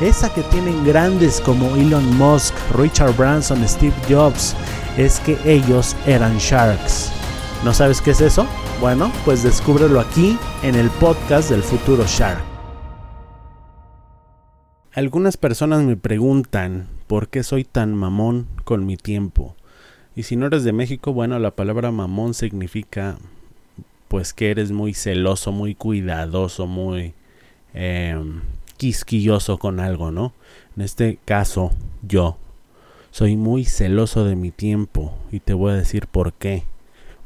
esa que tienen grandes como Elon Musk, Richard Branson, Steve Jobs, es que ellos eran sharks. ¿No sabes qué es eso? Bueno, pues descúbrelo aquí en el podcast del futuro Shark. Algunas personas me preguntan por qué soy tan mamón con mi tiempo. Y si no eres de México, bueno, la palabra mamón significa pues que eres muy celoso, muy cuidadoso, muy em, quisquilloso con algo, ¿no? En este caso, yo soy muy celoso de mi tiempo y te voy a decir por qué.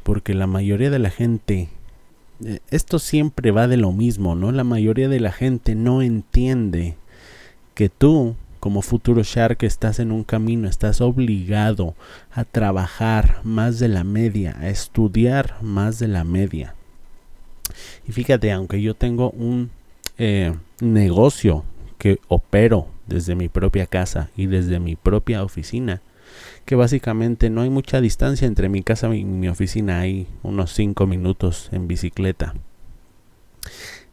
Porque la mayoría de la gente, eh, esto siempre va de lo mismo, ¿no? La mayoría de la gente no entiende que tú, como futuro Shark, estás en un camino, estás obligado a trabajar más de la media, a estudiar más de la media. Y fíjate, aunque yo tengo un eh, negocio que opero desde mi propia casa y desde mi propia oficina, que básicamente no hay mucha distancia entre mi casa y mi oficina, hay unos 5 minutos en bicicleta.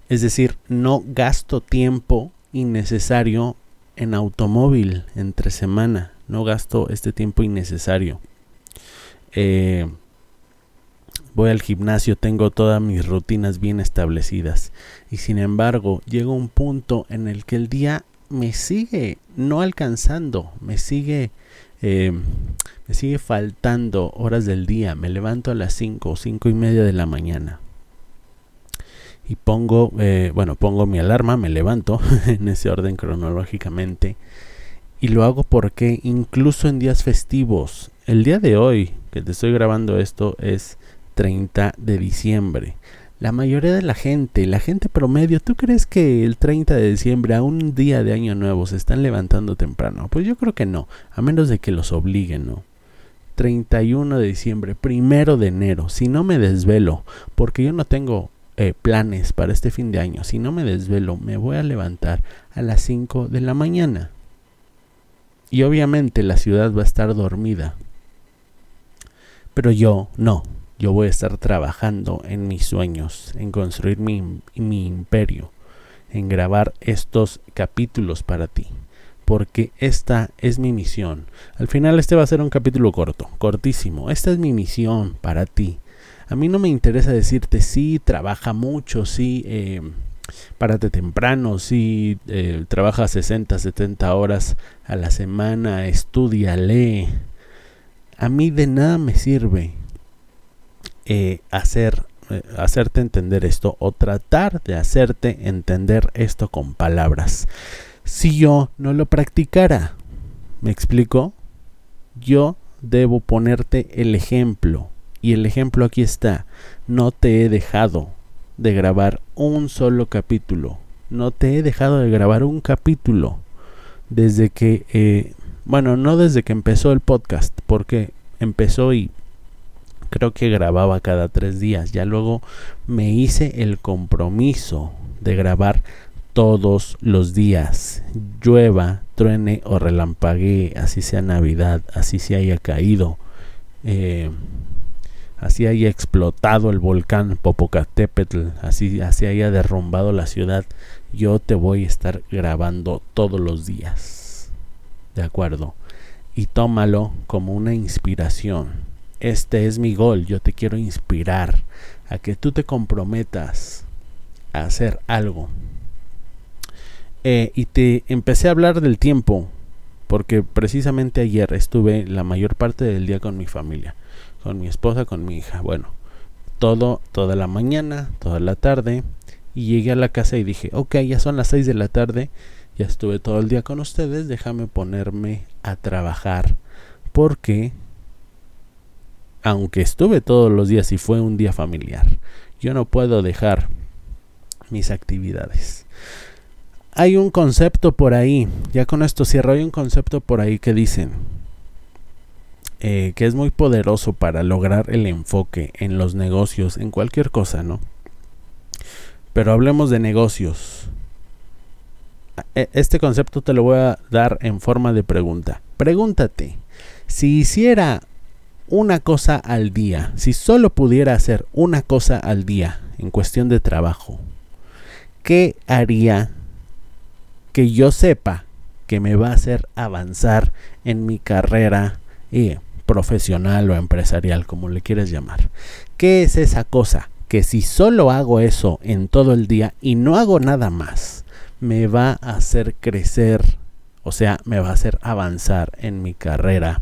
Es decir, no gasto tiempo innecesario en automóvil entre semana, no gasto este tiempo innecesario. Eh, voy al gimnasio, tengo todas mis rutinas bien establecidas. Y sin embargo llega un punto en el que el día me sigue no alcanzando, me sigue em, me sigue faltando horas del día, me levanto a las 5 o 5 y media de la mañana. Y pongo, eh, bueno, pongo mi alarma, me levanto en ese orden cronológicamente. Y lo hago porque incluso en días festivos, el día de hoy que te estoy grabando esto es 30 de diciembre. La mayoría de la gente, la gente promedio, ¿tú crees que el 30 de diciembre, a un día de año nuevo, se están levantando temprano? Pues yo creo que no, a menos de que los obliguen, ¿no? 31 de diciembre, primero de enero, si no me desvelo, porque yo no tengo eh, planes para este fin de año, si no me desvelo, me voy a levantar a las 5 de la mañana. Y obviamente la ciudad va a estar dormida. Pero yo no, yo voy a estar trabajando en mis sueños, en construir mi, mi imperio, en grabar estos capítulos para ti porque esta es mi misión. Al final este va a ser un capítulo corto, cortísimo. Esta es mi misión para ti. A mí no me interesa decirte sí, trabaja mucho, sí, eh, párate temprano, sí, eh, trabaja 60, 70 horas a la semana, estudia, lee. A mí de nada me sirve eh, hacer, eh, hacerte entender esto o tratar de hacerte entender esto con palabras. Si yo no lo practicara, ¿me explico? Yo debo ponerte el ejemplo. Y el ejemplo aquí está. No te he dejado de grabar un solo capítulo. No te he dejado de grabar un capítulo desde que, eh, bueno, no desde que empezó el podcast, porque empezó y creo que grababa cada tres días. Ya luego me hice el compromiso de grabar todos los días. Llueva, truene o relampaguee, así sea Navidad, así se haya caído. Eh, así haya explotado el volcán Popocatépetl, así, así haya derrumbado la ciudad, yo te voy a estar grabando todos los días. ¿De acuerdo? Y tómalo como una inspiración este es mi gol, yo te quiero inspirar a que tú te comprometas a hacer algo. Eh, y te empecé a hablar del tiempo porque precisamente ayer estuve la mayor parte del día con mi familia, con mi esposa, con mi hija. Bueno, todo, toda la mañana, toda la tarde, y llegué a la casa y dije, ok, ya son las 6 de la tarde, ya estuve todo el día con ustedes, déjame ponerme a trabajar, porque aunque estuve todos los días y fue un día familiar, yo no puedo dejar mis actividades. Hay un concepto por ahí, ya con esto cierro, hay un concepto por ahí que dicen eh, que es muy poderoso para lograr el enfoque en los negocios, en cualquier cosa, ¿no? Pero hablemos de negocios. E, este concepto te lo voy a dar en forma de pregunta. Pregúntate, si hiciera una cosa al día, si solo pudiera hacer una cosa al día en cuestión de trabajo, ¿qué haría que yo sepa que me va a hacer avanzar en mi carrera eh, profesional o empresarial, como le quieres llamar? ¿Qué es esa cosa? Que si solo hago eso en todo el día y no hago nada más, me va a hacer crecer, o sea, me va a hacer avanzar en mi carrera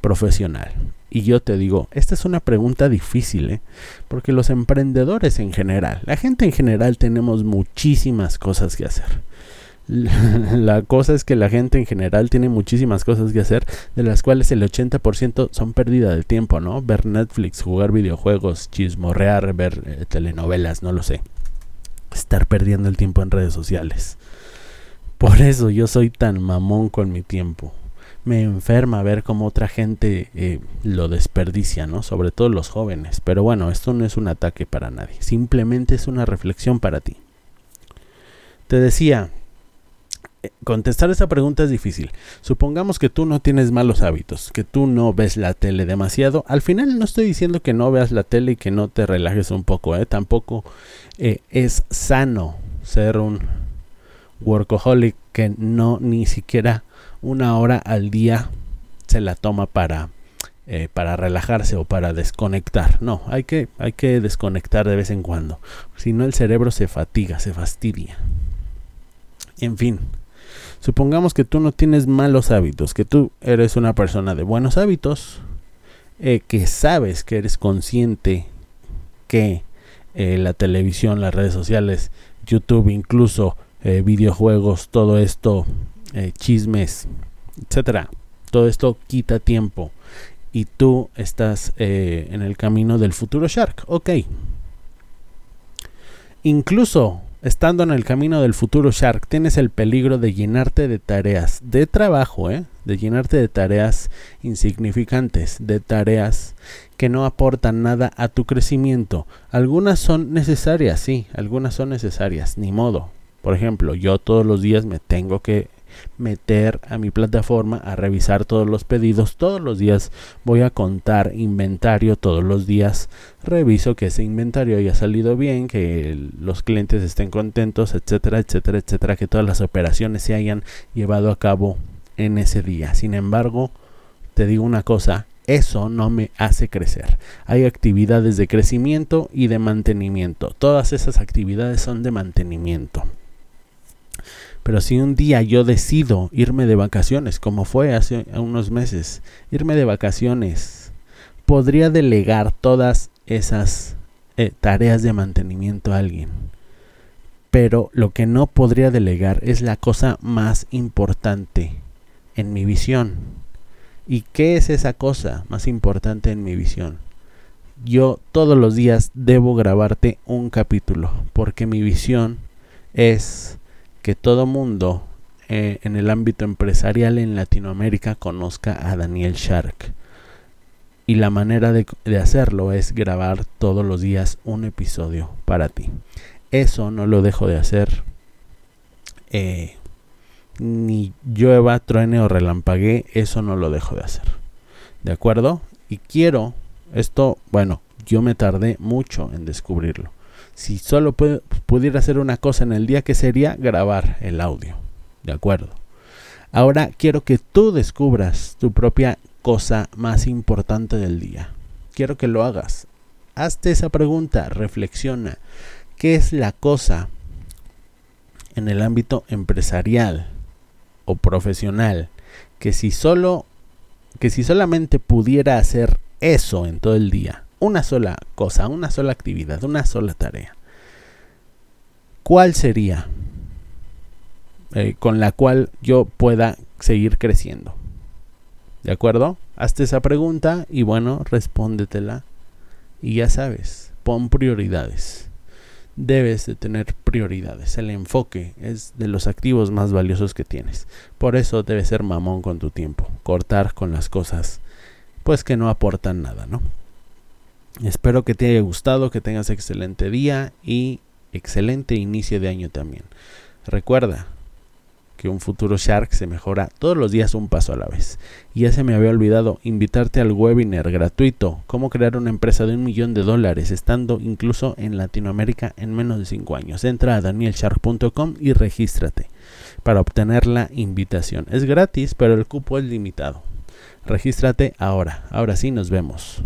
profesional. Y yo te digo, esta es una pregunta difícil, ¿eh? porque los emprendedores en general, la gente en general tenemos muchísimas cosas que hacer. La cosa es que la gente en general tiene muchísimas cosas que hacer, de las cuales el 80% son pérdida de tiempo, ¿no? Ver Netflix, jugar videojuegos, chismorrear, ver eh, telenovelas, no lo sé. Estar perdiendo el tiempo en redes sociales. Por eso yo soy tan mamón con mi tiempo me enferma ver cómo otra gente eh, lo desperdicia, ¿no? Sobre todo los jóvenes. Pero bueno, esto no es un ataque para nadie, simplemente es una reflexión para ti. Te decía, eh, contestar esa pregunta es difícil. Supongamos que tú no tienes malos hábitos, que tú no ves la tele demasiado. Al final no estoy diciendo que no veas la tele y que no te relajes un poco, ¿eh? Tampoco eh, es sano ser un workaholic que no ni siquiera una hora al día se la toma para, eh, para relajarse o para desconectar. No, hay que, hay que desconectar de vez en cuando. Si no, el cerebro se fatiga, se fastidia. En fin, supongamos que tú no tienes malos hábitos, que tú eres una persona de buenos hábitos, eh, que sabes que eres consciente que eh, la televisión, las redes sociales, YouTube, incluso videojuegos, todo esto eh, chismes, etcétera. Todo esto quita tiempo y tú estás eh, en el camino del futuro Shark. Ok. Incluso estando en el camino del futuro Shark, tienes el peligro de llenarte de tareas de trabajo, ¿eh? de llenarte de tareas insignificantes, de tareas que no aportan nada a tu crecimiento. Algunas son necesarias, sí, algunas son necesarias, ni modo. Por ejemplo, yo todos los días me tengo que meter a mi plataforma a revisar todos los pedidos. Todos los días voy a contar inventario, todos los días reviso que ese inventario haya salido bien, que los clientes estén contentos, etcétera, etcétera, etcétera, que todas las operaciones se hayan llevado a cabo en ese día. Sin embargo, te digo una cosa, eso no me hace crecer. Hay actividades de crecimiento y de mantenimiento. Todas esas actividades son de mantenimiento. Pero si un día yo decido irme de vacaciones, como fue hace unos meses, irme de vacaciones, podría delegar todas esas eh, tareas de mantenimiento a alguien. Pero lo que no podría delegar es la cosa más importante en mi visión. ¿Y qué es esa cosa más importante en mi visión? Yo todos los días debo grabarte un capítulo porque mi visión es que todo mundo eh, en el ámbito empresarial en Latinoamérica conozca a Daniel Shark. Y la manera de, hacerlo es grabar todos los días un episodio para ti. Eso no lo dejo de hacer. Eh, ni llueva, truene o relampaguee, eso no lo dejo de hacer. ¿De acuerdo? Y quiero, esto, bueno, yo me tardé mucho en descubrirlo si solo pudiera hacer una cosa en el día, que sería grabar el audio. ¿De acuerdo? Ahora quiero que tú descubras tu propia cosa más importante del día. Quiero que lo hagas. Hazte esa pregunta, reflexiona. ¿Qué es la cosa en el ámbito empresarial o profesional que si solo que si solamente pudiera hacer eso en todo el día, una sola cosa, una sola actividad, una sola tarea, ¿cuál sería eh, con la cual yo pueda seguir creciendo? ¿De acuerdo? Hazte esa pregunta y bueno, respóndetela. Y ya sabes, pon prioridades. Debes de tener prioridades. El enfoque es de los activos más valiosos que tienes. Por eso debes ser mamón con tu tiempo. Cortar con las cosas pues que no aportan nada, ¿no? Espero que te haya gustado, que tengas excelente día y excelente inicio de año también. Recuerda, que un futuro Shark se mejora todos los días un paso a la vez. Y ya se me había olvidado invitarte al webinar gratuito, cómo crear una empresa de un millón de dólares, estando incluso en Latinoamérica en menos de 5 años. Entra a danielshark.com y regístrate para obtener la invitación. Es gratis, pero el cupo es limitado. Regístrate ahora. Ahora sí, nos vemos.